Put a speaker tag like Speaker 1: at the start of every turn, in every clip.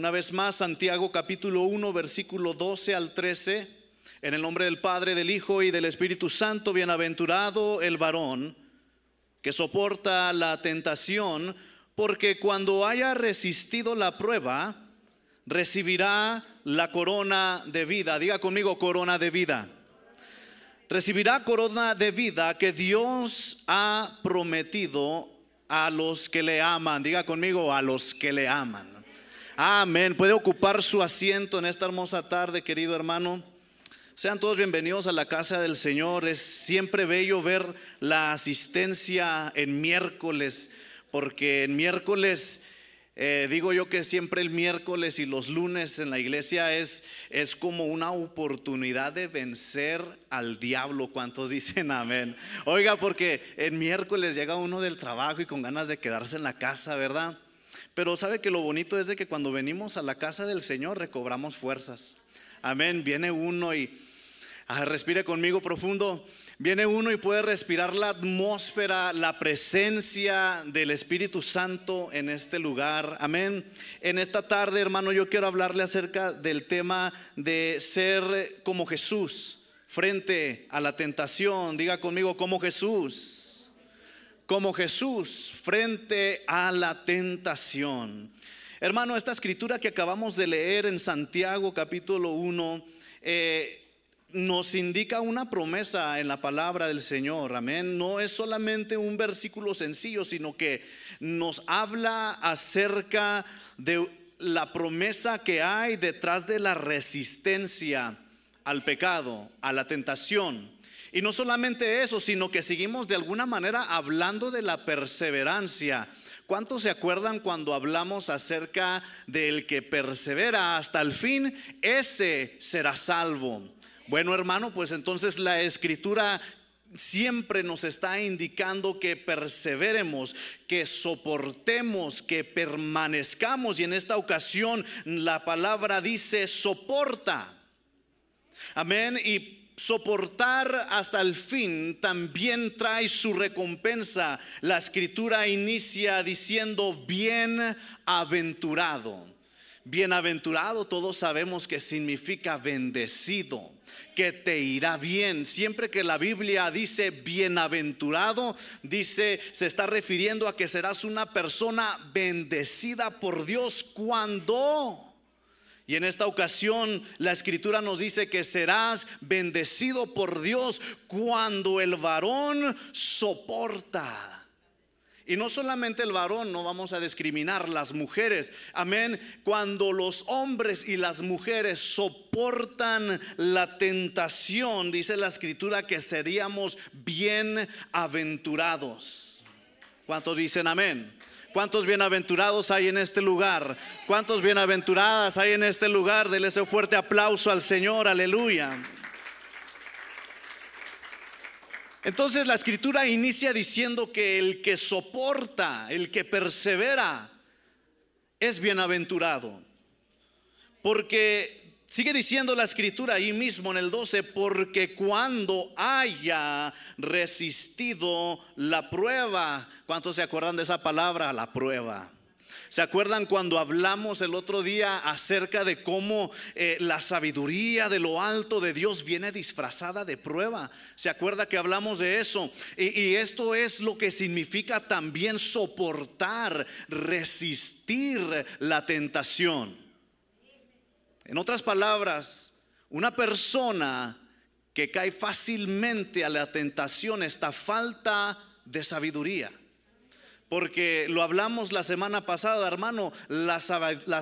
Speaker 1: Una vez más, Santiago capítulo 1, versículo 12 al 13. En el nombre del Padre, del Hijo y del Espíritu Santo, bienaventurado el varón que soporta la tentación, porque cuando haya resistido la prueba, recibirá la corona de vida. Diga conmigo, corona de vida. Recibirá corona de vida que Dios ha prometido a los que le aman. Diga conmigo, a los que le aman. Amén. Puede ocupar su asiento en esta hermosa tarde, querido hermano. Sean todos bienvenidos a la casa del Señor. Es siempre bello ver la asistencia en miércoles, porque en miércoles eh, digo yo que siempre el miércoles y los lunes en la iglesia es, es como una oportunidad de vencer al diablo. ¿Cuántos dicen amén? Oiga, porque en miércoles llega uno del trabajo y con ganas de quedarse en la casa, ¿verdad? Pero sabe que lo bonito es de que cuando venimos a la casa del Señor recobramos fuerzas. Amén. Viene uno y ah, respire conmigo profundo. Viene uno y puede respirar la atmósfera, la presencia del Espíritu Santo en este lugar. Amén. En esta tarde, hermano, yo quiero hablarle acerca del tema de ser como Jesús frente a la tentación. Diga conmigo, como Jesús como Jesús frente a la tentación. Hermano, esta escritura que acabamos de leer en Santiago capítulo 1 eh, nos indica una promesa en la palabra del Señor. Amén. No es solamente un versículo sencillo, sino que nos habla acerca de la promesa que hay detrás de la resistencia al pecado, a la tentación. Y no solamente eso, sino que seguimos de alguna manera hablando de la perseverancia. ¿Cuántos se acuerdan cuando hablamos acerca del que persevera hasta el fin? Ese será salvo. Bueno, hermano, pues entonces la escritura siempre nos está indicando que perseveremos, que soportemos, que permanezcamos. Y en esta ocasión la palabra dice soporta. Amén. Y soportar hasta el fin también trae su recompensa. La escritura inicia diciendo bienaventurado. Bienaventurado todos sabemos que significa bendecido, que te irá bien. Siempre que la Biblia dice bienaventurado, dice, se está refiriendo a que serás una persona bendecida por Dios cuando y en esta ocasión la escritura nos dice que serás bendecido por Dios cuando el varón soporta. Y no solamente el varón, no vamos a discriminar las mujeres. Amén. Cuando los hombres y las mujeres soportan la tentación, dice la escritura que seríamos bienaventurados. ¿Cuántos dicen amén? ¿Cuántos bienaventurados hay en este lugar? ¿Cuántos bienaventuradas hay en este lugar? Dele ese fuerte aplauso al Señor, aleluya. Entonces la escritura inicia diciendo que el que soporta, el que persevera, es bienaventurado. Porque Sigue diciendo la escritura ahí mismo en el 12, porque cuando haya resistido la prueba, ¿cuántos se acuerdan de esa palabra? La prueba. ¿Se acuerdan cuando hablamos el otro día acerca de cómo eh, la sabiduría de lo alto de Dios viene disfrazada de prueba? ¿Se acuerda que hablamos de eso? y esto es lo que significa también soportar, resistir la tentación. En otras palabras, una persona que cae fácilmente a la tentación está falta de sabiduría. Porque lo hablamos la semana pasada, hermano, la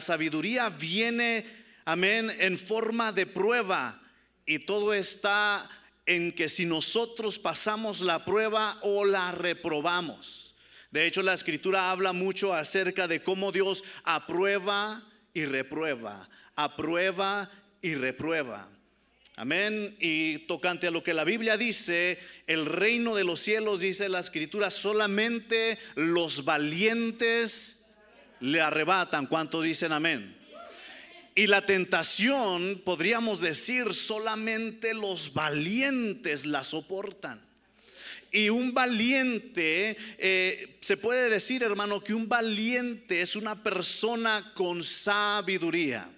Speaker 1: sabiduría viene, amén, en forma de prueba. Y todo está en que si nosotros pasamos la prueba o la reprobamos. De hecho, la escritura habla mucho acerca de cómo Dios aprueba y reprueba aprueba y reprueba. Amén. Y tocante a lo que la Biblia dice, el reino de los cielos, dice la escritura, solamente los valientes le arrebatan. ¿Cuánto dicen amén? Y la tentación, podríamos decir, solamente los valientes la soportan. Y un valiente, eh, se puede decir hermano que un valiente es una persona con sabiduría.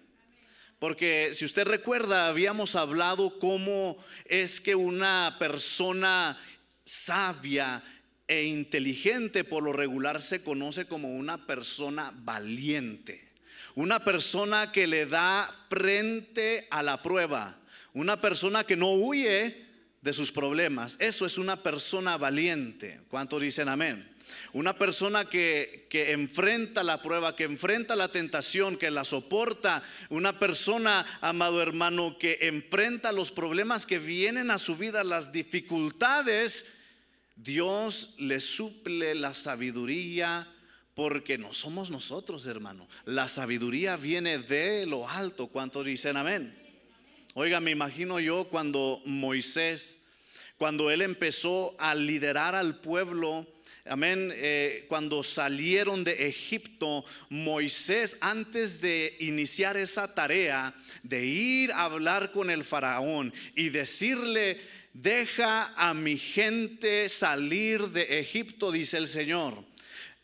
Speaker 1: Porque si usted recuerda, habíamos hablado cómo es que una persona sabia e inteligente por lo regular se conoce como una persona valiente. Una persona que le da frente a la prueba. Una persona que no huye de sus problemas. Eso es una persona valiente. ¿Cuántos dicen amén? Una persona que, que, enfrenta la prueba, que enfrenta la tentación, que la soporta. Una persona, amado hermano, que enfrenta los problemas que vienen a su vida, las dificultades. Dios le suple la sabiduría porque no somos nosotros, hermano. La sabiduría viene de lo alto. ¿Cuántos dicen amén? Oiga, me imagino yo cuando Moisés, cuando él empezó a liderar al pueblo, amén, eh, cuando salieron de Egipto, Moisés, antes de iniciar esa tarea, de ir a hablar con el faraón y decirle, deja a mi gente salir de Egipto, dice el Señor.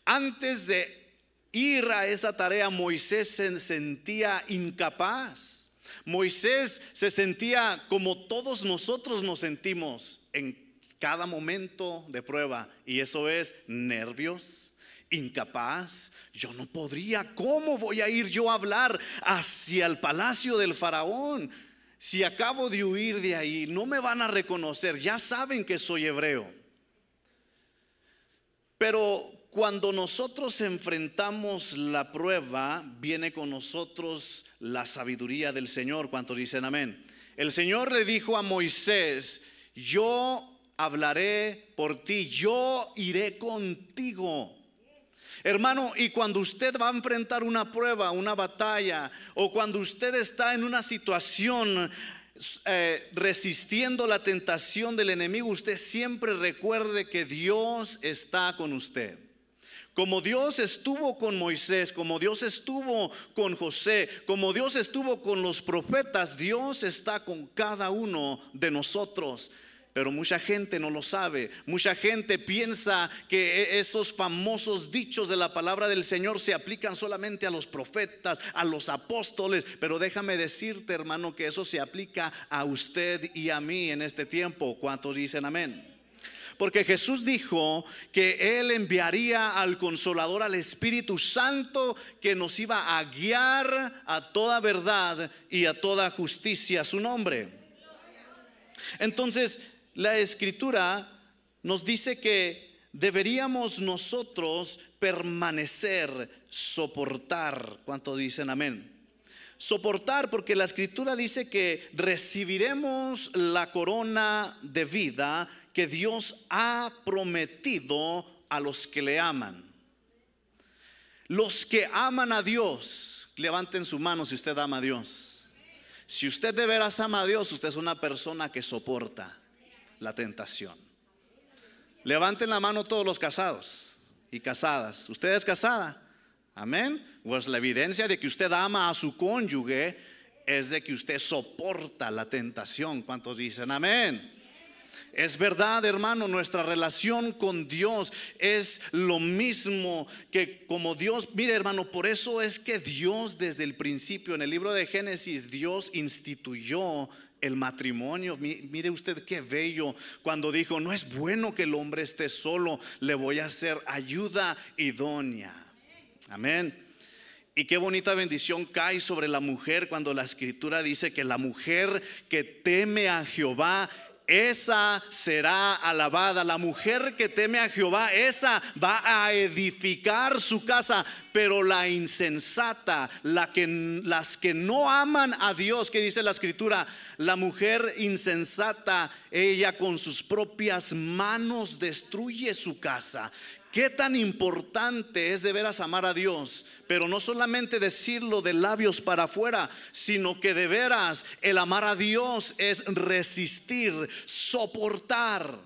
Speaker 1: Antes de ir a esa tarea, Moisés se sentía incapaz. Moisés se sentía como todos nosotros nos sentimos en cada momento de prueba y eso es nervios, incapaz. Yo no podría, ¿cómo voy a ir yo a hablar hacia el palacio del faraón? Si acabo de huir de ahí, no me van a reconocer, ya saben que soy hebreo. Pero cuando nosotros enfrentamos la prueba, viene con nosotros la sabiduría del Señor. ¿Cuántos dicen amén? El Señor le dijo a Moisés, yo hablaré por ti, yo iré contigo. Hermano, y cuando usted va a enfrentar una prueba, una batalla, o cuando usted está en una situación eh, resistiendo la tentación del enemigo, usted siempre recuerde que Dios está con usted. Como Dios estuvo con Moisés, como Dios estuvo con José, como Dios estuvo con los profetas, Dios está con cada uno de nosotros. Pero mucha gente no lo sabe. Mucha gente piensa que e-, esos famosos dichos de la palabra del Señor se aplican solamente a los profetas, a los apóstoles. Pero déjame decirte, hermano, que eso se aplica a usted y a mí en este tiempo. ¿Cuántos dicen amén? Porque Jesús dijo que Él enviaría al consolador, al Espíritu Santo, que nos iba a guiar a toda verdad y a toda justicia su nombre. Entonces, la escritura nos dice que deberíamos nosotros permanecer, soportar. ¿Cuánto dicen amén? Soportar porque la escritura dice que recibiremos la corona de vida que Dios ha prometido a los que le aman. Los que aman a Dios, levanten su mano si usted ama a Dios. Si usted de veras ama a Dios, usted es una persona que soporta la tentación. Levanten la mano todos los casados y casadas. ¿Usted es casada? Amén. Pues la evidencia de que usted ama a su cónyuge es de que usted soporta la tentación. ¿Cuántos dicen amén? Es verdad, hermano, nuestra relación con Dios es lo mismo que como Dios, mire hermano, por eso es que Dios desde el principio, en el libro de Génesis, Dios instituyó el matrimonio. Mire usted qué bello cuando dijo, no es bueno que el hombre esté solo, le voy a hacer ayuda idónea. Amén. Y qué bonita bendición cae sobre la mujer cuando la escritura dice que la mujer que teme a Jehová esa será alabada. La mujer que teme a Jehová, esa va a edificar su casa, pero la insensata, las que no aman a Dios, que dice la escritura, la mujer insensata, ella con sus propias manos destruye su casa. Qué tan importante es de veras amar a Dios, pero no solamente decirlo de labios para afuera, sino que de veras el amar a Dios es resistir, soportar.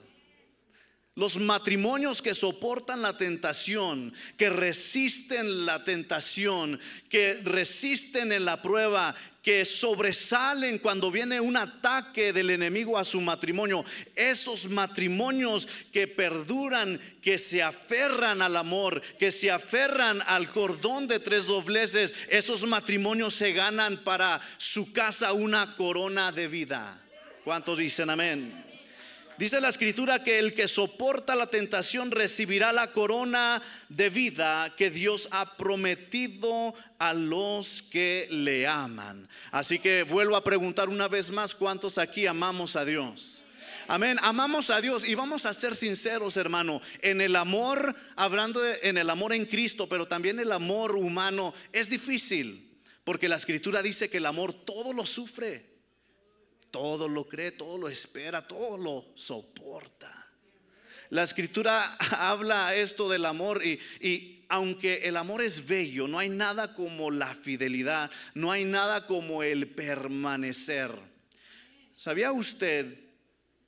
Speaker 1: Los matrimonios que soportan la tentación, que resisten la tentación, que resisten en la prueba, que sobresalen cuando viene un ataque del enemigo a su matrimonio. Esos matrimonios que perduran, que se aferran al amor, que se aferran al cordón de tres dobleces, esos matrimonios se ganan para su casa una corona de vida. ¿Cuántos dicen amén? Dice la escritura que el que soporta la tentación recibirá la corona de vida que Dios ha prometido a los que le aman. Así que vuelvo a preguntar una vez más, ¿cuántos aquí amamos a Dios? Amén, amamos a Dios y vamos a ser sinceros, hermano, en el amor, hablando de, en el amor en Cristo, pero también el amor humano es difícil, porque la escritura dice que el amor todo lo sufre todo lo cree, todo lo espera, todo lo soporta. La escritura habla esto del amor y, y, aunque el amor es bello, no hay nada como la fidelidad, no hay nada como el permanecer. ¿Sabía usted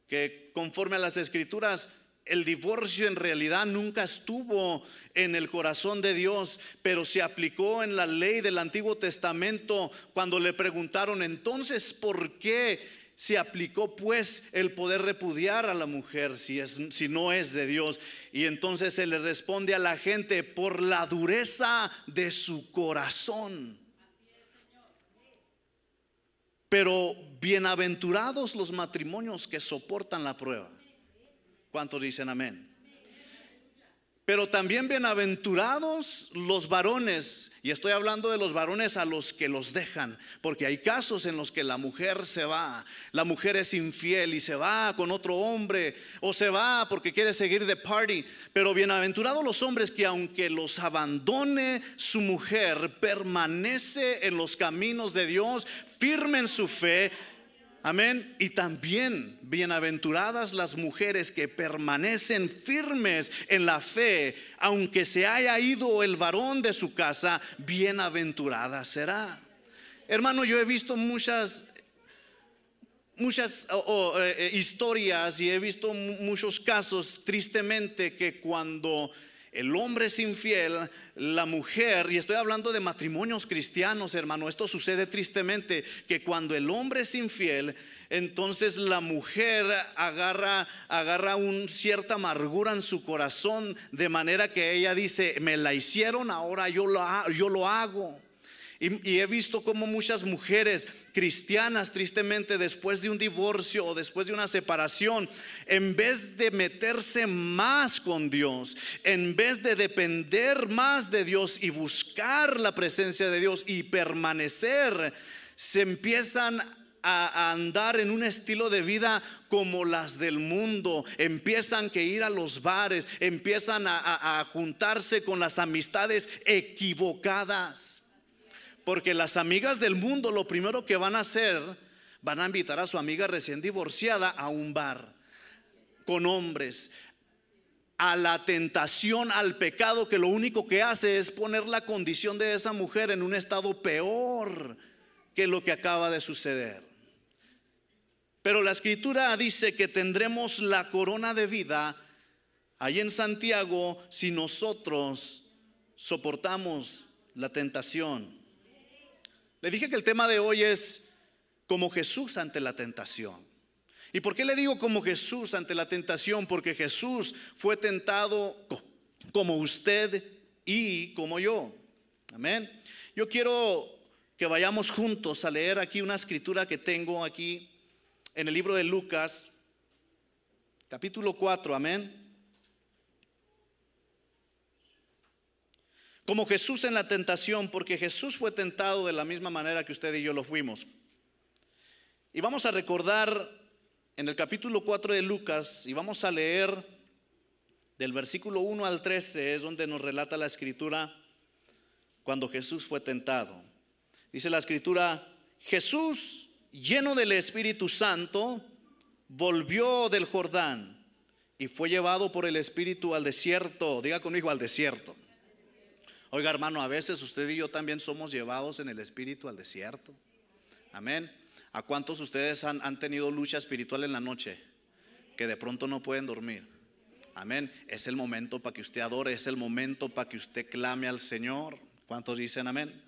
Speaker 1: que conforme a las escrituras el divorcio en realidad nunca estuvo en el corazón de Dios, pero se aplicó en la ley del Antiguo Testamento cuando le preguntaron, entonces, ¿por qué se aplicó pues el poder repudiar a la mujer si, es, si no es de Dios? Y entonces se le responde a la gente por la dureza de su corazón. Pero bienaventurados los matrimonios que soportan la prueba. ¿Cuántos dicen amén? Pero también bienaventurados los varones, y estoy hablando de los varones a los que los dejan, porque hay casos en los que la mujer se va, la mujer es infiel y se va con otro hombre, o se va porque quiere seguir de party. Pero bienaventurados los hombres que aunque los abandone su mujer, permanece en los caminos de Dios, firme en su fe, Amén. Y también bienaventuradas las mujeres que permanecen firmes en la fe, aunque se haya ido el varón de su casa, bienaventurada será. Hermano, yo he visto muchas muchas eh, eh, historias y he visto muchos casos tristemente que cuando el hombre es infiel, la mujer, y estoy hablando de matrimonios cristianos, hermano, esto sucede tristemente, que cuando el hombre es infiel, entonces la mujer agarra, agarra un cierta amargura en su corazón, de manera que ella dice, me la hicieron, ahora yo lo, yo lo hago. Y, he visto como muchas mujeres cristianas, tristemente, después de un divorcio o después de una separación, en vez de meterse más con Dios, en vez de depender más de Dios y buscar la presencia de Dios y permanecer, se empiezan a, andar en un estilo de vida como las del mundo, empiezan que ir a los bares, empiezan a juntarse con las amistades equivocadas. Porque las amigas del mundo lo primero que van a hacer, van a invitar a su amiga recién divorciada a un bar con hombres, a la tentación, al pecado, que lo único que hace es poner la condición de esa mujer en un estado peor que lo que acaba de suceder. Pero la escritura dice que tendremos la corona de vida ahí en Santiago si nosotros soportamos la tentación. Le dije que el tema de hoy es como Jesús ante la tentación. ¿Y por qué le digo como Jesús ante la tentación? Porque Jesús fue tentado como usted y como yo. Amén. Yo quiero que vayamos juntos a leer aquí una escritura que tengo aquí en el libro de Lucas, capítulo 4. Amén. Como Jesús en la tentación, porque Jesús fue tentado de la misma manera que usted y yo lo fuimos. Y vamos a recordar en el capítulo 4 de Lucas, y vamos a leer del versículo 1 al 13, es donde nos relata la escritura cuando Jesús fue tentado. Dice la escritura, Jesús, lleno del Espíritu Santo, volvió del Jordán y fue llevado por el Espíritu al desierto. Diga conmigo al desierto. Oiga hermano, a veces usted y yo también somos llevados en el espíritu al desierto. Amén. ¿A cuántos ustedes han, han tenido lucha espiritual en la noche? Que de pronto no pueden dormir. Amén. Es el momento para que usted adore, es el momento para que usted clame al Señor. ¿Cuántos dicen amén?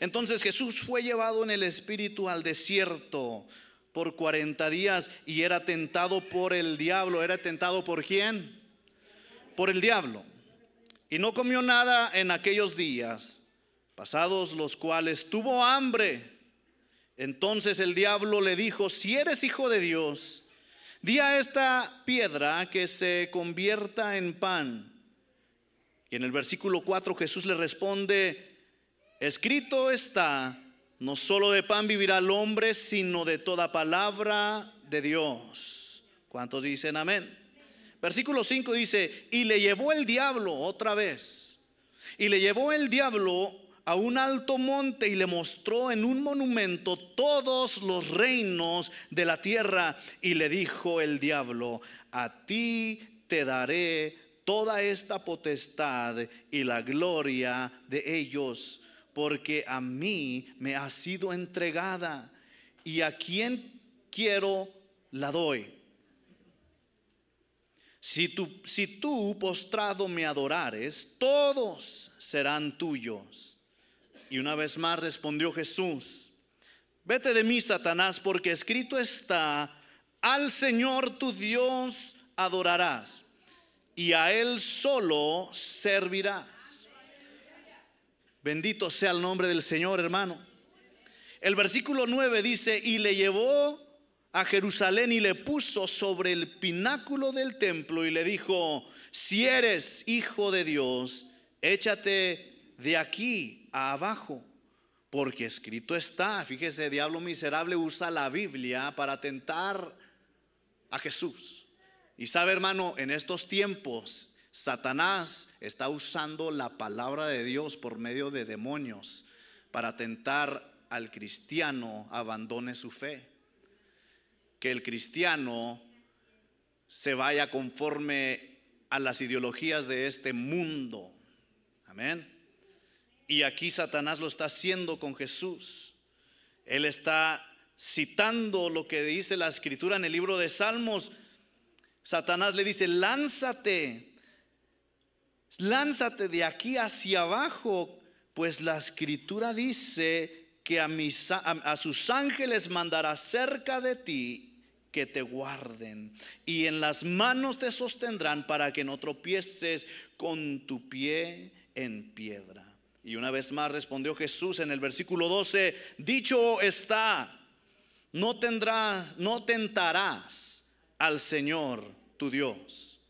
Speaker 1: Entonces Jesús fue llevado en el espíritu al desierto por 40 días y era tentado por el diablo. ¿Era tentado por quién? Por el diablo. Y no comió nada en aquellos días, pasados los cuales tuvo hambre. Entonces el diablo le dijo, si eres hijo de Dios, di a esta piedra que se convierta en pan. Y en el versículo 4 Jesús le responde, escrito está, no solo de pan vivirá el hombre, sino de toda palabra de Dios. ¿Cuántos dicen amén? Versículo 5 dice, y le llevó el diablo otra vez. Y le llevó el diablo a un alto monte y le mostró en un monumento todos los reinos de la tierra. Y le dijo el diablo, a ti te daré toda esta potestad y la gloria de ellos porque a mí me ha sido entregada y a quien quiero la doy. Si tú, si tú postrado me adorares, todos serán tuyos. Y una vez más respondió Jesús, vete de mí, Satanás, porque escrito está, al Señor tu Dios adorarás y a Él solo servirás. Bendito sea el nombre del Señor, hermano. El versículo 9 dice, y le llevó a Jerusalén y le puso sobre el pináculo del templo y le dijo, si eres hijo de Dios, échate de aquí a abajo, porque escrito está, fíjese, diablo miserable usa la Biblia para tentar a Jesús. Y sabe, hermano, en estos tiempos Satanás está usando la palabra de Dios por medio de demonios para tentar al cristiano abandone su fe. Que el cristiano se vaya conforme a las ideologías de este mundo. Amén. Y aquí Satanás lo está haciendo con Jesús. Él está citando lo que dice la escritura en el libro de Salmos. Satanás le dice, lánzate lánzate de aquí hacia abajo, pues la escritura dice que a, a, sus ángeles mandará cerca de ti que te guarden y en las manos te sostendrán para que no tropieces con tu pie en piedra. Y una vez más respondió Jesús en el versículo 12, dicho está, no tendrás, no tentarás al Señor tu Dios.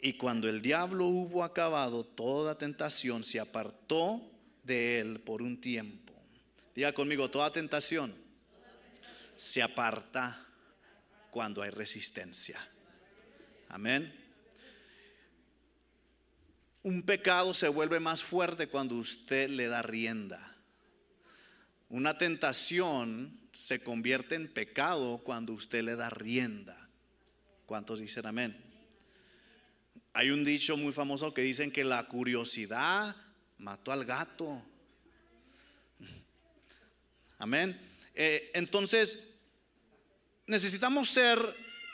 Speaker 1: Y cuando el diablo hubo acabado toda tentación, se apartó de él por un tiempo. Diga conmigo, toda tentación se aparta cuando hay resistencia. Amén. Un pecado se vuelve más fuerte cuando usted le da rienda. Una tentación se convierte en pecado cuando usted le da rienda. ¿Cuántos dicen amén? Hay un dicho muy famoso que dicen que la curiosidad mató al gato. Amén. Eh, entonces, necesitamos ser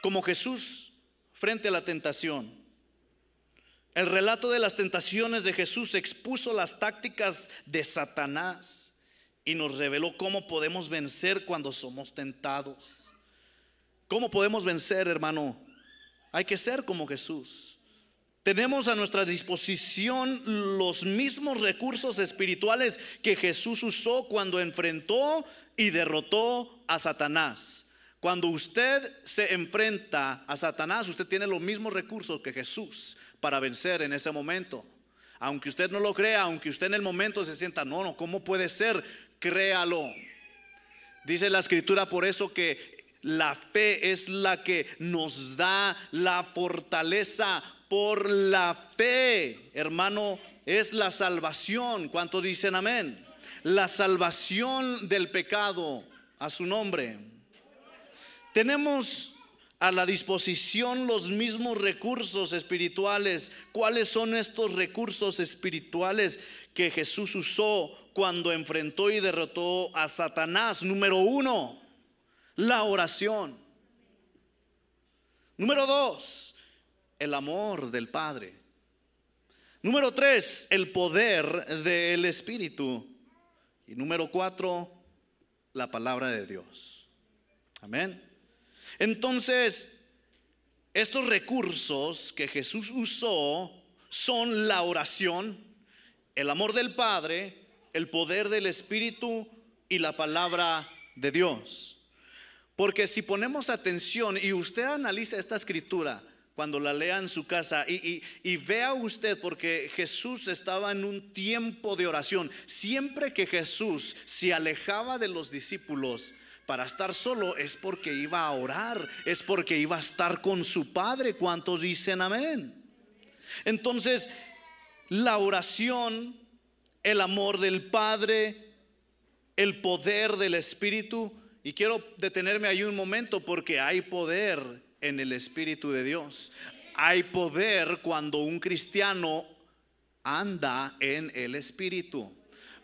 Speaker 1: como Jesús frente a la tentación. El relato de las tentaciones de Jesús expuso las tácticas de Satanás y nos reveló cómo podemos vencer cuando somos tentados. ¿Cómo podemos vencer, hermano? Hay que ser como Jesús. Tenemos a nuestra disposición los mismos recursos espirituales que Jesús usó cuando enfrentó y derrotó a Satanás. Cuando usted se enfrenta a Satanás, usted tiene los mismos recursos que Jesús para vencer en ese momento. Aunque usted no lo crea, aunque usted en el momento se sienta, no, no, ¿cómo puede ser? Créalo. Dice la escritura por eso que la fe es la que nos da la fortaleza por la fe, hermano, es la salvación. ¿Cuántos dicen amén? La salvación del pecado a su nombre. Tenemos a la disposición los mismos recursos espirituales. ¿Cuáles son estos recursos espirituales que Jesús usó cuando enfrentó y derrotó a Satanás? Número uno, la oración. Número dos, el amor del Padre. Número tres, el poder del Espíritu. Y número cuatro, la palabra de Dios. Amén. Entonces, estos recursos que Jesús usó son la oración, el amor del Padre, el poder del Espíritu y la palabra de Dios. Porque si ponemos atención y usted analiza esta escritura, cuando la lea en su casa y, vea usted, porque Jesús estaba en un tiempo de oración. Siempre que Jesús se alejaba de los discípulos para estar solo, es porque iba a orar, es porque iba a estar con su Padre. ¿Cuántos dicen amén? Entonces, la oración, el amor del Padre, el poder del Espíritu, y quiero detenerme ahí un momento porque hay poder en el Espíritu de Dios. Hay poder cuando un cristiano anda en el Espíritu.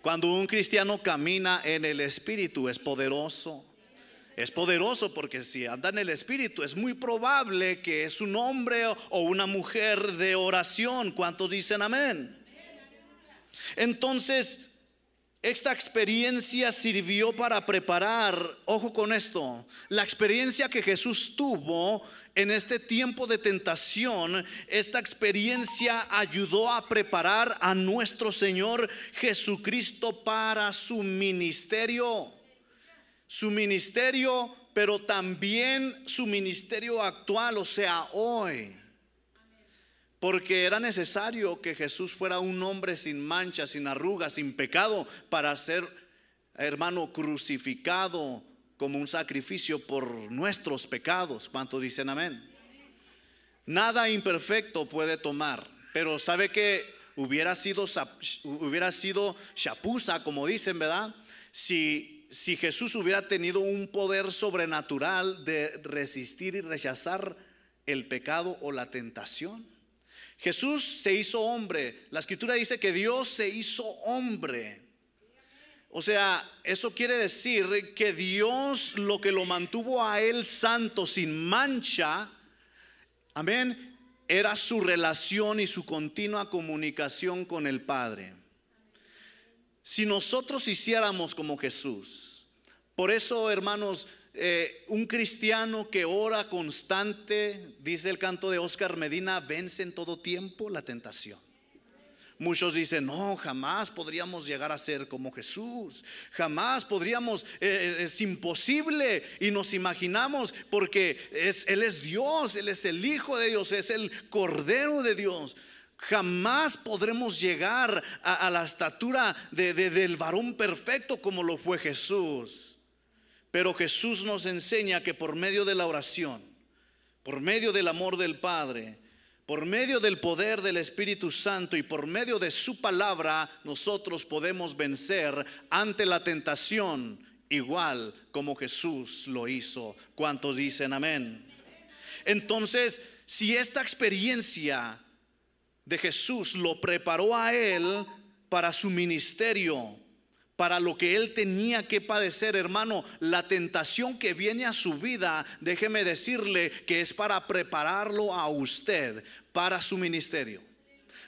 Speaker 1: Cuando un cristiano camina en el Espíritu es poderoso. Es poderoso porque si anda en el Espíritu es muy probable que es un hombre o una mujer de oración. ¿Cuántos dicen amén? Entonces, esta experiencia sirvió para preparar, ojo con esto, la experiencia que Jesús tuvo en este tiempo de tentación, esta experiencia ayudó a preparar a nuestro Señor Jesucristo para su ministerio. Su ministerio, pero también su ministerio actual, o sea, hoy porque era necesario que Jesús fuera un hombre sin mancha, sin arrugas, sin pecado, para ser, hermano, crucificado como un sacrificio por nuestros pecados. ¿Cuántos dicen amén? Nada imperfecto puede tomar, pero sabe que hubiera sido, hubiera sido chapuza, como dicen, ¿verdad? Si, si Jesús hubiera tenido un poder sobrenatural de resistir y rechazar el pecado o la tentación. Jesús se hizo hombre. La escritura dice que Dios se hizo hombre. O sea, eso quiere decir que Dios lo que lo mantuvo a él santo, sin mancha, amén, era su relación y su continua comunicación con el Padre. Si nosotros hiciéramos como Jesús, por eso hermanos, eh, un cristiano que ora constante, dice el canto de Oscar Medina, vence en todo tiempo la tentación. Muchos dicen, no, jamás podríamos llegar a ser como Jesús, jamás podríamos, eh, eh, es imposible y nos imaginamos porque es, Él es Dios, Él es el Hijo de Dios, es el Cordero de Dios. Jamás podremos llegar a, la estatura del varón perfecto como lo fue Jesús. Pero Jesús nos enseña que por medio de la oración, por medio del amor del Padre, por medio del poder del Espíritu Santo y por medio de su palabra, nosotros podemos vencer ante la tentación igual como Jesús lo hizo. ¿Cuántos dicen amén? Entonces, si esta experiencia de Jesús lo preparó a él para su ministerio, para lo que él tenía que padecer, hermano. La tentación que viene a su vida, déjeme decirle que es para prepararlo a usted para su ministerio.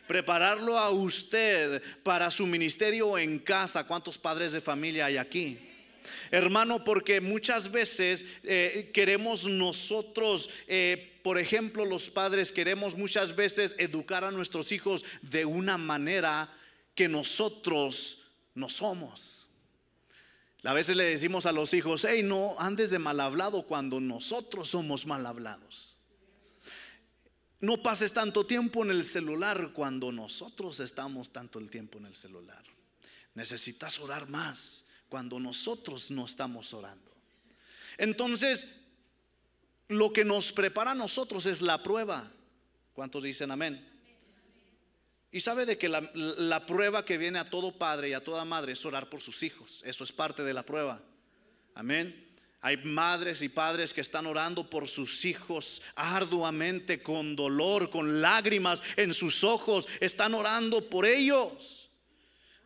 Speaker 1: Prepararlo a usted para su ministerio en casa. ¿Cuántos padres de familia hay aquí? Hermano, porque muchas veces eh, queremos nosotros, eh, por ejemplo, los padres queremos muchas veces educar a nuestros hijos de una manera que nosotros no somos. A veces le decimos a los hijos, hey, no andes de mal hablado cuando nosotros somos mal hablados. No pases tanto tiempo en el celular cuando nosotros estamos tanto el tiempo en el celular. Necesitas orar más cuando nosotros no estamos orando. Entonces, lo que nos prepara a nosotros es la prueba. ¿Cuántos dicen amén? Y sabe de que la, prueba que viene a todo padre y a toda madre es orar por sus hijos. Eso es parte de la prueba. Amén. Hay madres y padres que están orando por sus hijos arduamente, con dolor, con lágrimas en sus ojos. Están orando por ellos.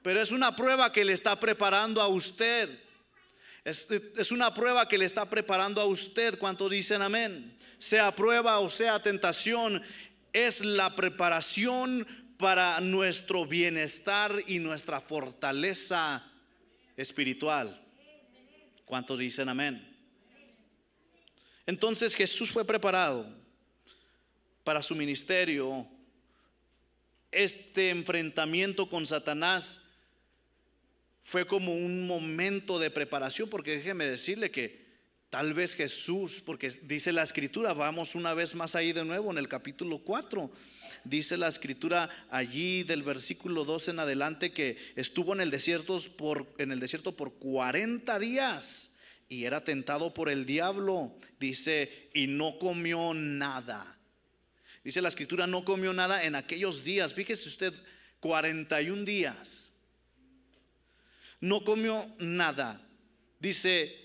Speaker 1: Pero es una prueba que le está preparando a usted. Es, una prueba que le está preparando a usted. ¿Cuántos dicen amén? Sea prueba o sea tentación, es la preparación para nuestro bienestar y nuestra fortaleza espiritual. ¿Cuántos dicen amén? Entonces Jesús fue preparado para su ministerio. Este enfrentamiento con Satanás fue como un momento de preparación, porque déjeme decirle que tal vez Jesús, porque dice la escritura, vamos una vez más ahí de nuevo en el capítulo 4, dice la escritura allí del versículo 12 en adelante que estuvo en el desierto por, en el desierto por 40 días y era tentado por el diablo, dice, y no comió nada. Dice la escritura, no comió nada en aquellos días, fíjese usted, 41 días no comió nada. Dice,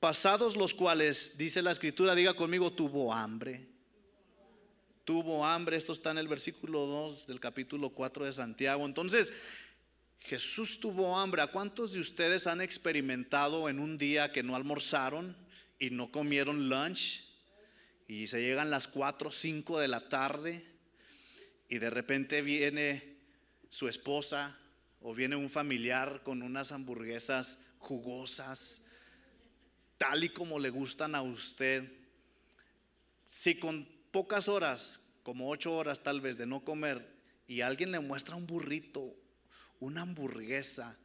Speaker 1: pasados los cuales, dice la escritura, diga conmigo, tuvo hambre. Tuvo hambre, esto está en el versículo 2 del capítulo 4 de Santiago. Entonces, Jesús tuvo hambre. ¿A cuántos de ustedes han experimentado en un día que no almorzaron y no comieron lunch? Y se llegan las 4 o 5 de la tarde y de repente viene su esposa o viene un familiar con unas hamburguesas jugosas, tal y como le gustan a usted, si con pocas horas, como ocho horas tal vez de no comer, y alguien le muestra un burrito, una hamburguesa,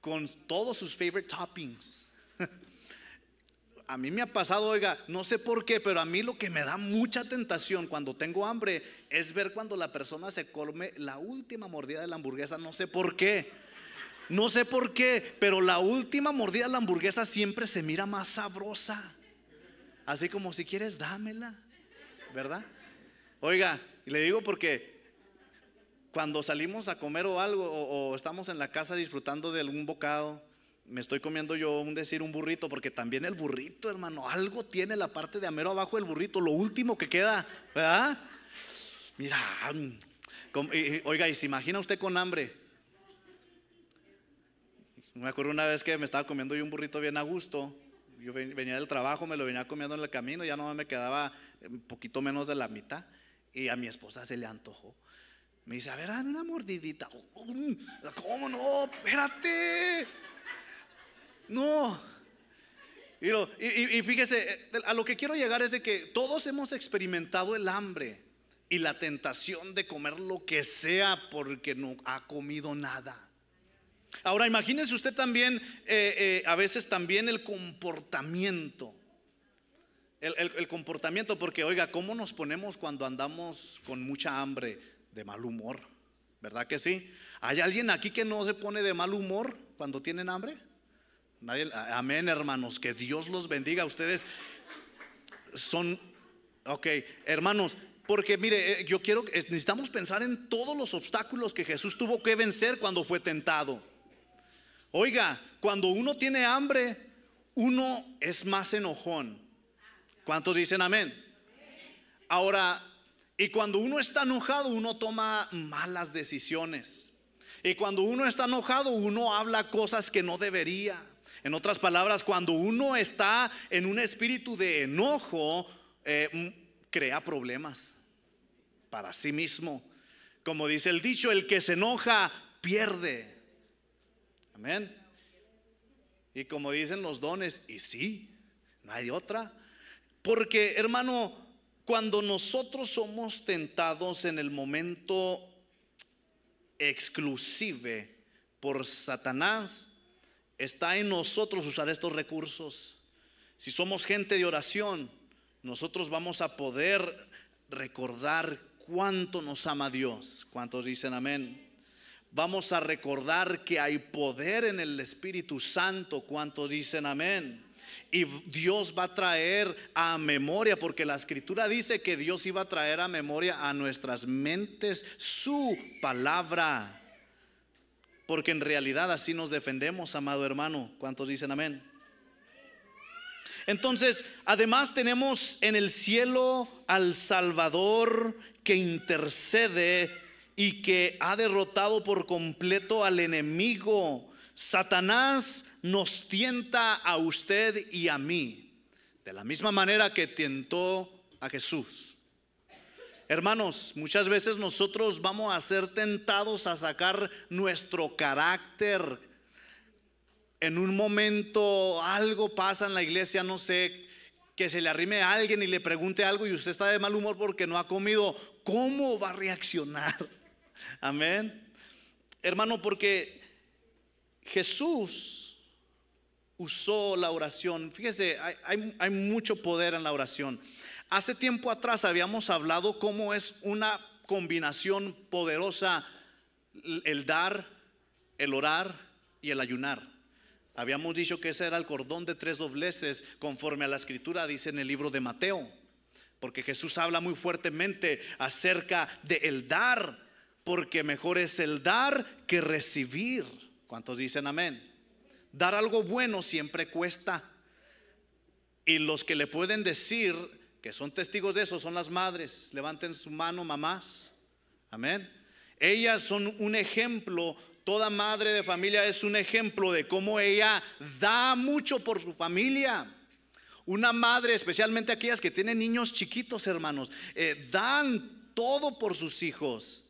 Speaker 1: con todos sus favorite toppings, a mí me ha pasado, oiga, no sé por qué, pero a mí lo que me da mucha tentación cuando tengo hambre es ver cuando la persona se come la última mordida de la hamburguesa, no sé por qué. No sé por qué, pero la última mordida de la hamburguesa siempre se mira más sabrosa. Así como si quieres, dámela, ¿verdad? Oiga, le digo porque cuando salimos a comer o algo, o, o estamos en la casa disfrutando de algún bocado, me estoy comiendo yo un decir un burrito, porque también el burrito, hermano, algo tiene la parte de amero abajo del burrito, lo último que queda, ¿verdad? Mira, oiga, y se imagina usted con hambre. Me acuerdo una vez que me estaba comiendo yo un burrito bien a gusto. Yo venía del trabajo, me lo venía comiendo en el camino, ya no me quedaba un poquito menos de la mitad. Y a mi esposa se le antojó. Me dice, a ver, dame una mordidita. ¿Cómo no? Espérate. No. Y, fíjese, eh, a lo que quiero llegar es de que todos hemos experimentado el hambre y la tentación de comer lo que sea porque no ha comido nada. Ahora imagínese usted también, eh, eh, a veces también el comportamiento. El, el, comportamiento, porque oiga, ¿cómo nos ponemos cuando andamos con mucha hambre de mal humor? ¿Verdad que sí? ¿Hay alguien aquí que no se pone de mal humor cuando tienen hambre? Amén, hermanos, que Dios los bendiga. Ustedes son, ok, hermanos, porque mire, eh, yo quiero, necesitamos pensar en todos los obstáculos que Jesús tuvo que vencer cuando fue tentado. Oiga, cuando uno tiene hambre, uno es más enojón. ¿Cuántos dicen amén? Ahora, y cuando uno está enojado, uno toma malas decisiones. Y cuando uno está enojado, uno habla cosas que no debería. En otras palabras, cuando uno está en un espíritu de enojo, eh, crea problemas para sí mismo. Como dice el dicho, el que se enoja pierde. Amén. Y como dicen los dones, y sí, no hay otra. Porque, hermano, cuando nosotros somos tentados en el momento exclusive por Satanás, está en nosotros usar estos recursos. Si somos gente de oración, nosotros vamos a poder recordar cuánto nos ama Dios. ¿Cuántos dicen amén? Vamos a recordar que hay poder en el Espíritu Santo. ¿Cuántos dicen amén? Y Dios va a traer a memoria, porque la escritura dice que Dios iba a traer a memoria a nuestras mentes su palabra porque en realidad así nos defendemos, amado hermano. ¿Cuántos dicen amén? Entonces, además tenemos en el cielo al Salvador que intercede y que ha derrotado por completo al enemigo. Satanás nos tienta a usted y a mí, de la misma manera que tentó a Jesús. Hermanos, muchas veces nosotros vamos a ser tentados a sacar nuestro carácter en un momento algo pasa en la iglesia, no sé, que se le arrime a alguien y le pregunte algo y usted está de mal humor porque no ha comido, ¿cómo va a reaccionar? Amén. Hermano, porque Jesús usó la oración. Fíjese, hay, hay, mucho poder en la oración. Hace tiempo atrás habíamos hablado cómo es una combinación poderosa el dar, el orar y el ayunar. Habíamos dicho que ese era el cordón de tres dobleces conforme a la escritura dice en el libro de Mateo. Porque Jesús habla muy fuertemente acerca de el dar, porque mejor es el dar que recibir. ¿Cuántos dicen amén? Dar algo bueno siempre cuesta. Y los que le pueden decir son testigos de eso son las madres. Levanten su mano, mamás. Amén. Ellas son un ejemplo. Toda madre de familia es un ejemplo de cómo ella da mucho por su familia. Una madre, especialmente aquellas que tienen niños chiquitos, hermanos, eh, dan todo por sus hijos.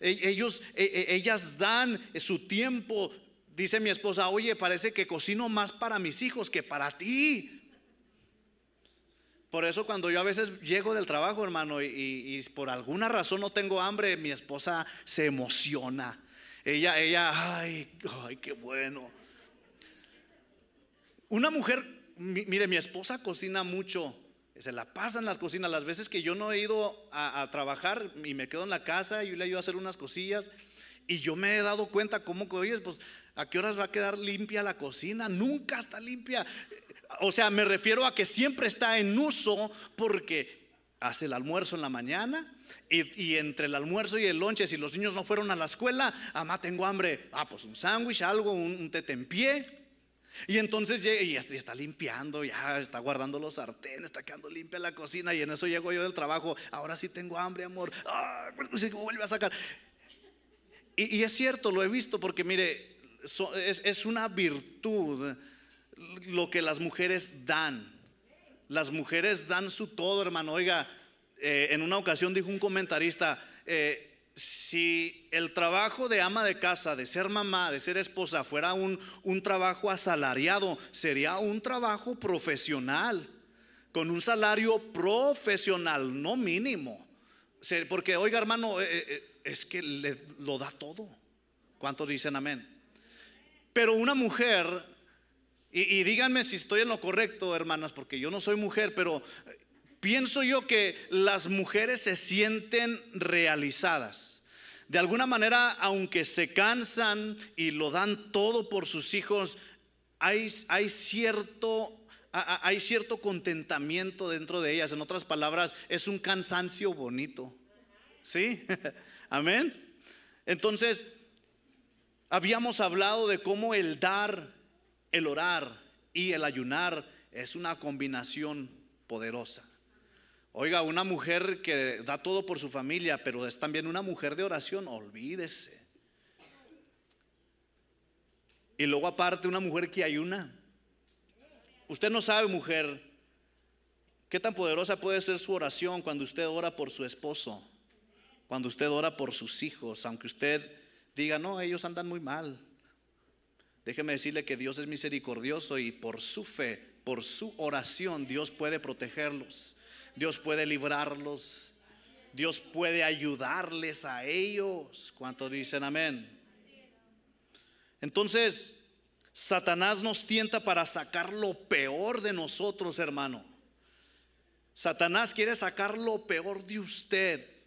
Speaker 1: E, ellos, e, e, ellas dan su tiempo. Dice mi esposa, oye, parece que cocino más para mis hijos que para ti. Por eso cuando yo a veces llego del trabajo, hermano, y, por alguna razón no tengo hambre, mi esposa se emociona. Ella, ella, ay, ay, qué bueno. Una mujer, mire, mi esposa cocina mucho, se la pasa en las cocinas. Las veces que yo no he ido a, trabajar y me quedo en la casa, yo le ayudo a hacer unas cosillas. Y yo me he dado cuenta cómo, oye, pues, ¿a qué horas va a quedar limpia la cocina? Nunca está limpia. O sea, me refiero a que siempre está en uso porque hace el almuerzo en la mañana y, entre el almuerzo y el lonche, si los niños no fueron a la escuela, mamá, tengo hambre. Ah, pues un sándwich, algo, un, un tete en pie. Y entonces llega y está limpiando, ya está guardando los sartenes, está quedando limpia la cocina. Y en eso llego yo del trabajo. Ahora sí tengo hambre, amor. Ah, pues vuelve a sacar. Y, es cierto, lo he visto porque mire, es, una virtud lo que las mujeres dan. Las mujeres dan su todo, hermano. Oiga, eh, en una ocasión dijo un comentarista, eh, si el trabajo de ama de casa, de ser mamá, de ser esposa, fuera un, un trabajo asalariado, sería un trabajo profesional, con un salario profesional, no mínimo. Porque, oiga hermano, eh, es que le, lo da todo. ¿Cuántos dicen amén? Pero una mujer y, díganme si estoy en lo correcto, hermanas, porque yo no soy mujer, pero eh, pienso yo que las mujeres se sienten realizadas. De alguna manera, aunque se cansan y lo dan todo por sus hijos, hay, hay, cierto, hay cierto contentamiento dentro de ellas. En otras palabras, es un cansancio bonito. ¿Sí? Amén. Entonces, habíamos hablado de cómo el dar el orar y el ayunar es una combinación poderosa. Oiga, una mujer que da todo por su familia, pero es también una mujer de oración, olvídese. Y luego aparte una mujer que ayuna. Usted no sabe, mujer, qué tan poderosa puede ser su oración cuando usted ora por su esposo, cuando usted ora por sus hijos, aunque usted diga, no, ellos andan muy mal. Déjeme decirle que Dios es misericordioso y por su fe, por su oración, Dios puede protegerlos, Dios puede librarlos, Dios puede ayudarles a ellos. ¿Cuántos dicen amén? Entonces, Satanás nos tienta para sacar lo peor de nosotros, hermano. Satanás quiere sacar lo peor de usted.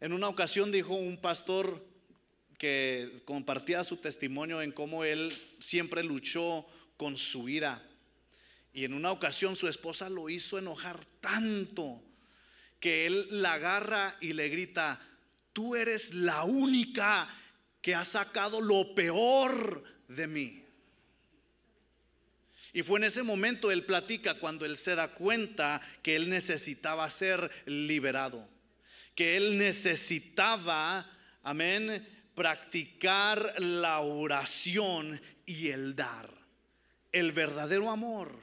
Speaker 1: En una ocasión dijo un pastor, que compartía su testimonio en cómo él siempre luchó con su ira. Y en una ocasión su esposa lo hizo enojar tanto que él la agarra y le grita, tú eres la única que ha sacado lo peor de mí. Y fue en ese momento, él platica, cuando él se da cuenta que él necesitaba ser liberado, que él necesitaba, amén, practicar la oración y el dar. El verdadero amor,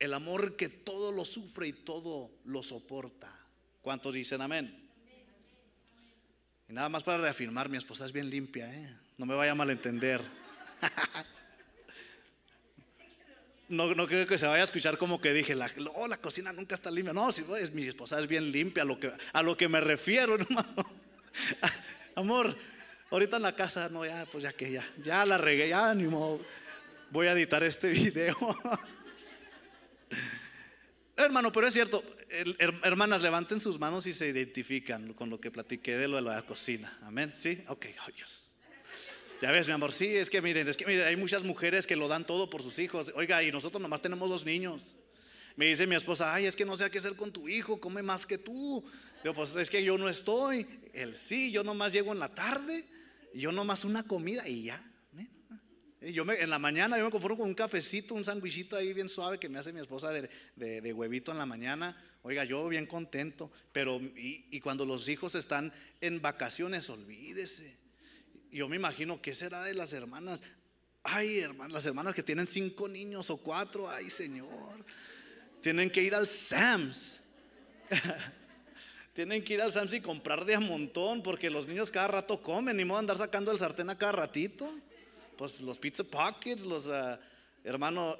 Speaker 1: el amor que todo lo sufre y todo lo soporta. ¿Cuántos dicen amén? Y nada más para reafirmar, mi esposa es bien limpia, ¿eh? no me vaya a malentender. No, no creo que se vaya a escuchar como que dije, la, oh, la cocina nunca está limpia. No, si es, mi esposa es bien limpia, a lo que, a lo que me refiero, hermano. Amor, ahorita en la casa, no, ya, pues ya que ya, ya la regué, ya ni modo. Voy a editar este video. Hermano, pero es cierto, hermanas, levanten sus manos y se identifican con lo que platiqué de lo de la cocina. Amén. ¿Sí? Ok, oh, Ya ves, mi amor, sí, es que miren, es que hay muchas mujeres que lo dan todo por sus hijos. Oiga, y nosotros nomás tenemos dos niños. Me dice mi esposa, ay, es que no sé qué hacer con tu hijo, come más que tú. Yo, pues es que yo no estoy. Él sí, yo nomás llego en la tarde, yo nomás una comida y ya. Yo me, en la mañana yo me conformo con un cafecito, un sandwichito ahí bien suave que me hace mi esposa de, huevito en la mañana. Oiga, yo bien contento. Pero, y, cuando los hijos están en vacaciones, olvídese. Yo me imagino qué será de las hermanas. Ay, hermanas, las hermanas que tienen cinco niños o cuatro. Ay, Señor. Tienen que ir al Sams. Tienen que ir al Sams y comprar de a montón porque los niños cada rato comen. Ni modo andar sacando el sartén a cada ratito pues los pizza pockets, los uh, hermano,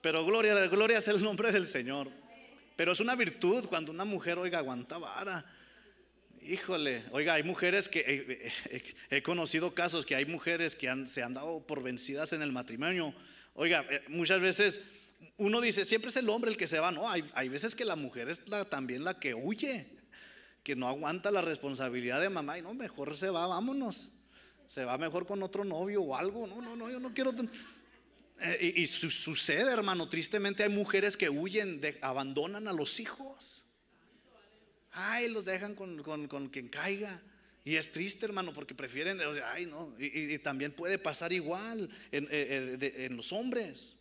Speaker 1: pero gloria, gloria es el nombre del Señor. Pero es una virtud cuando una mujer, oiga, aguanta vara. Híjole, oiga, hay mujeres que eh, eh, he conocido casos que hay mujeres que se han dado por vencidas en el matrimonio. Oiga, eh, muchas veces uno dice, siempre es el hombre el que se va. No, hay, hay veces que la mujer es la, también la que huye, que no aguanta la responsabilidad de mamá y no, mejor se va, vámonos se va mejor con otro novio o algo. No, no, no, yo no quiero. Eh, y, sucede, hermano, tristemente hay mujeres que huyen, de, abandonan a los hijos. Ay, los dejan con, con, quien caiga. Y es triste, hermano, porque prefieren, ay, no. Y, también puede pasar igual en, eh, eh, en los hombres.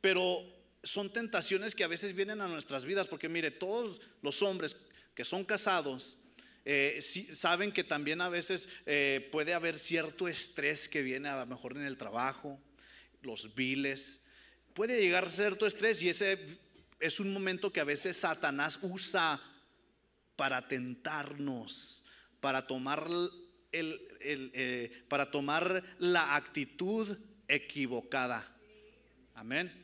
Speaker 1: Pero son tentaciones que a veces vienen a nuestras vidas, porque mire, todos los hombres que son casados eh, saben que también a veces eh, puede haber cierto estrés que viene a lo mejor en el trabajo, los viles. Puede llegar cierto estrés y ese es un momento que a veces Satanás usa para tentarnos, para tomar, el, eh, para tomar la actitud equivocada. Amén.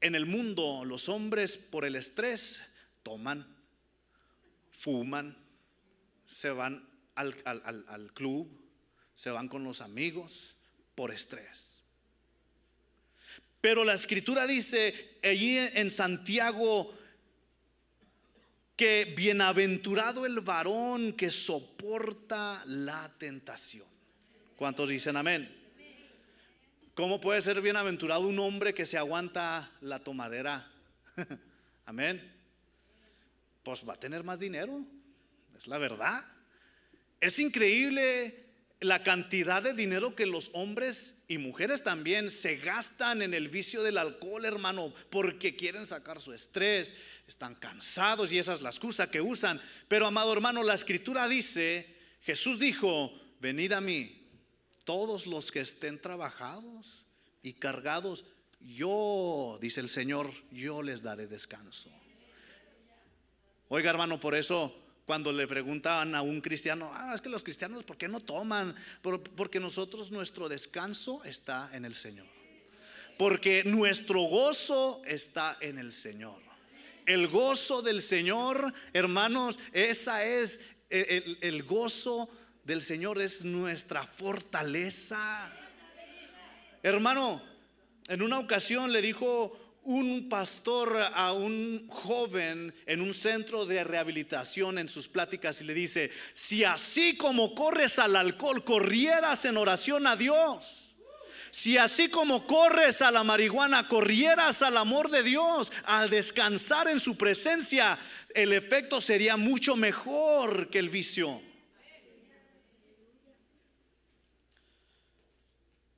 Speaker 1: En el mundo los hombres por el estrés toman, fuman, se van al, club, se van con los amigos por estrés. Pero la escritura dice allí en Santiago que bienaventurado el varón que soporta la tentación. ¿Cuántos dicen amén? ¿Cómo puede ser bienaventurado un hombre que se aguanta la tomadera? amén. Pues va a tener más dinero. Es la verdad. Es increíble la cantidad de dinero que los hombres y mujeres también se gastan en el vicio del alcohol, hermano, porque quieren sacar su estrés, están cansados y esa es la excusa que usan. Pero amado hermano, la escritura dice, Jesús dijo, venid a mí, todos los que estén trabajados y cargados, yo, dice el Señor, yo les daré descanso. Oiga hermano, por eso cuando le preguntaban a un cristiano, ah, es que los cristianos, ¿por qué no toman? Porque nosotros, nuestro descanso está en el Señor. Porque nuestro gozo está en el Señor. El gozo del Señor, hermanos, esa es el, el gozo del Señor, es nuestra fortaleza. Hermano, en una ocasión le dijo un pastor a un joven en un centro de rehabilitación en sus pláticas y le dice, si así como corres al alcohol, corrieras en oración a Dios. Si así como corres a la marihuana, corrieras al amor de Dios, al descansar en su presencia, el efecto sería mucho mejor que el vicio.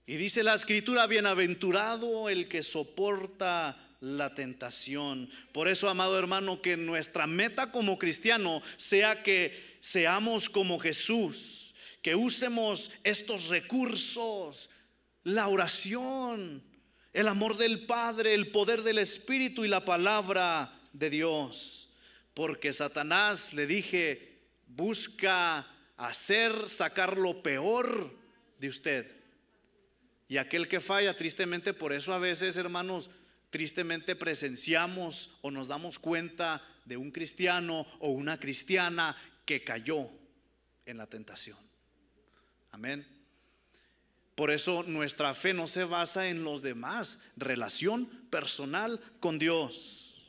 Speaker 1: Y dice la escritura, bienaventurado el que soporta la tentación. Por eso, amado hermano, que nuestra meta como cristiano sea que seamos como Jesús, que usemos estos recursos, la oración, el amor del Padre, el poder del Espíritu y la palabra de Dios. Porque Satanás, le dije, busca hacer, sacar lo peor de usted Y aquel que falla, tristemente, por eso a veces, hermanos, tristemente presenciamos o nos damos cuenta de un cristiano o una cristiana que cayó en la tentación. Amén. Por eso nuestra fe no se basa en los demás, relación personal con Dios.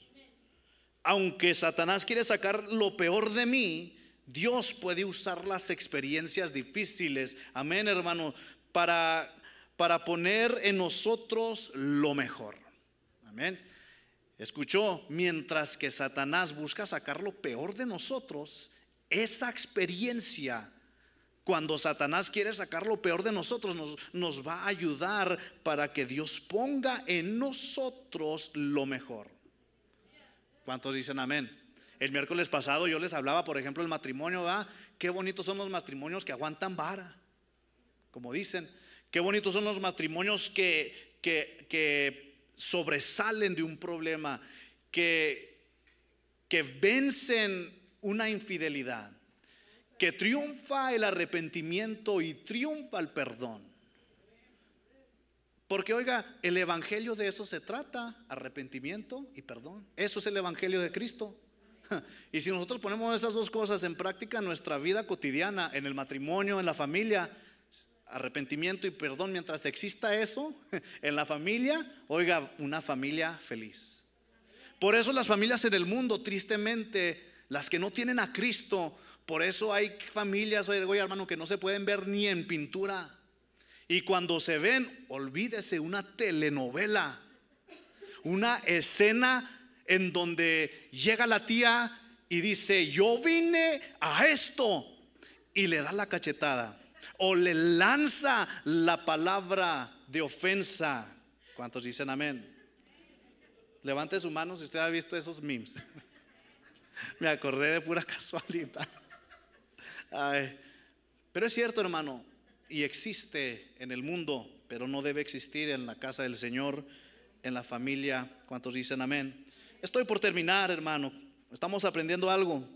Speaker 1: Aunque Satanás quiere sacar lo peor de mí, Dios puede usar las experiencias difíciles, amén hermano, para, para poner en nosotros lo mejor. Amén. Escuchó, mientras que Satanás busca sacar lo peor de nosotros, esa experiencia cuando Satanás quiere sacar lo peor de nosotros, nos, va a ayudar para que Dios ponga en nosotros lo mejor. ¿Cuántos dicen amén? El miércoles pasado yo les hablaba, por ejemplo, el matrimonio, ¿va? Qué bonitos son los matrimonios que aguantan vara, como dicen. Qué bonitos son los matrimonios que, que, que sobresalen de un problema, que, que vencen una infidelidad que triunfa el arrepentimiento y triunfa el perdón. Porque oiga, el Evangelio de eso se trata, arrepentimiento y perdón. Eso es el Evangelio de Cristo. Y si nosotros ponemos esas dos cosas en práctica en nuestra vida cotidiana, en el matrimonio, en la familia, arrepentimiento y perdón, mientras exista eso en la familia, oiga, una familia feliz. Por eso las familias en el mundo, tristemente, las que no tienen a Cristo, por eso hay familias, oye hermano, que no se pueden ver ni en pintura. Y cuando se ven, olvídese una telenovela, una escena en donde llega la tía y dice, yo vine a esto, y le da la cachetada, o le lanza la palabra de ofensa. ¿Cuántos dicen amén? Levante su mano si usted ha visto esos memes. Me acordé de pura casualidad pero es cierto, hermano, y existe en el mundo, pero no debe existir en la casa del Señor, en la familia. ¿Cuántos dicen amén? Estoy por terminar, hermano. Estamos aprendiendo algo.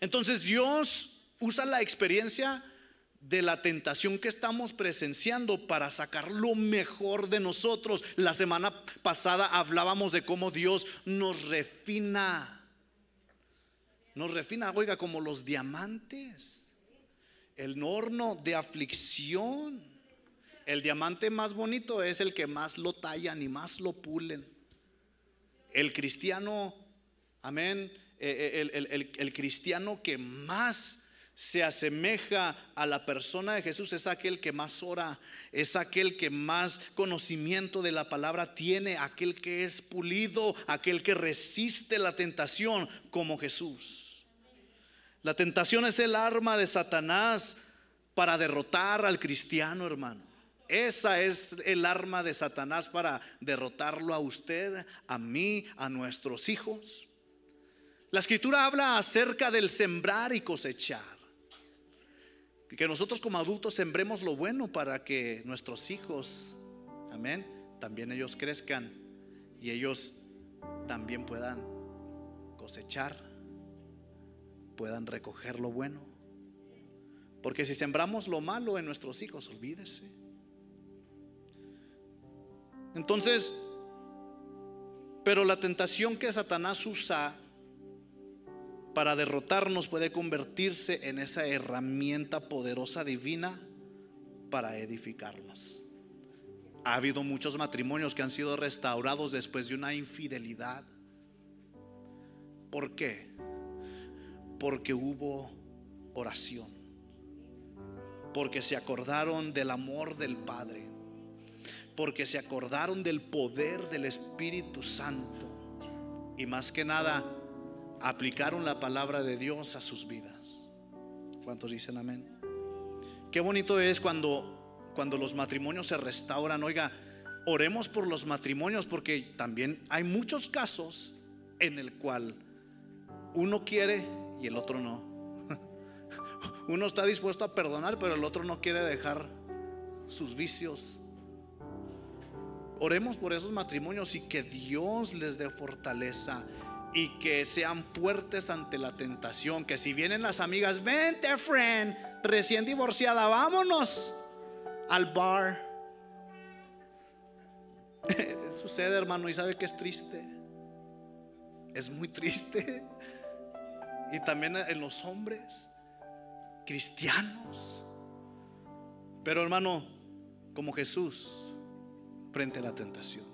Speaker 1: Entonces Dios usa la experiencia de la tentación que estamos presenciando para sacar lo mejor de nosotros. La semana pasada hablábamos de cómo Dios nos refina nos refina, oiga, como los diamantes. El horno de aflicción. El diamante más bonito es el que más lo tallan y más lo pulen. El cristiano, amén, eh, eh, el, el cristiano que más se asemeja a la persona de Jesús es aquel que más ora, es aquel que más conocimiento de la palabra tiene, aquel que es pulido, aquel que resiste la tentación como Jesús. La tentación es el arma de Satanás para derrotar al cristiano, hermano. Esa es el arma de Satanás para derrotarlo a usted, a mí, a nuestros hijos. La escritura habla acerca del sembrar y cosechar. Que nosotros como adultos sembremos lo bueno para que nuestros hijos, amén, también ellos crezcan y ellos también puedan cosechar puedan recoger lo bueno. Porque si sembramos lo malo en nuestros hijos, olvídese. Entonces, pero la tentación que Satanás usa para derrotarnos puede convertirse en esa herramienta poderosa divina para edificarnos. Ha habido muchos matrimonios que han sido restaurados después de una infidelidad. ¿Por qué? porque hubo oración, porque se acordaron del amor del Padre, porque se acordaron del poder del Espíritu Santo y más que nada aplicaron la palabra de Dios a sus vidas. ¿Cuántos dicen amén? Qué bonito es cuando cuando los matrimonios se restauran. Oiga, oremos por los matrimonios porque también hay muchos casos en el cual uno quiere y el otro no. Uno está dispuesto a perdonar, pero el otro no quiere dejar sus vicios. Oremos por esos matrimonios y que Dios les dé fortaleza y que sean fuertes ante la tentación. Que si vienen las amigas, vente, friend, recién divorciada, vámonos al bar sucede, hermano, y sabe que es triste. Es muy triste. Y también en los hombres cristianos. Pero hermano, como Jesús frente a la tentación.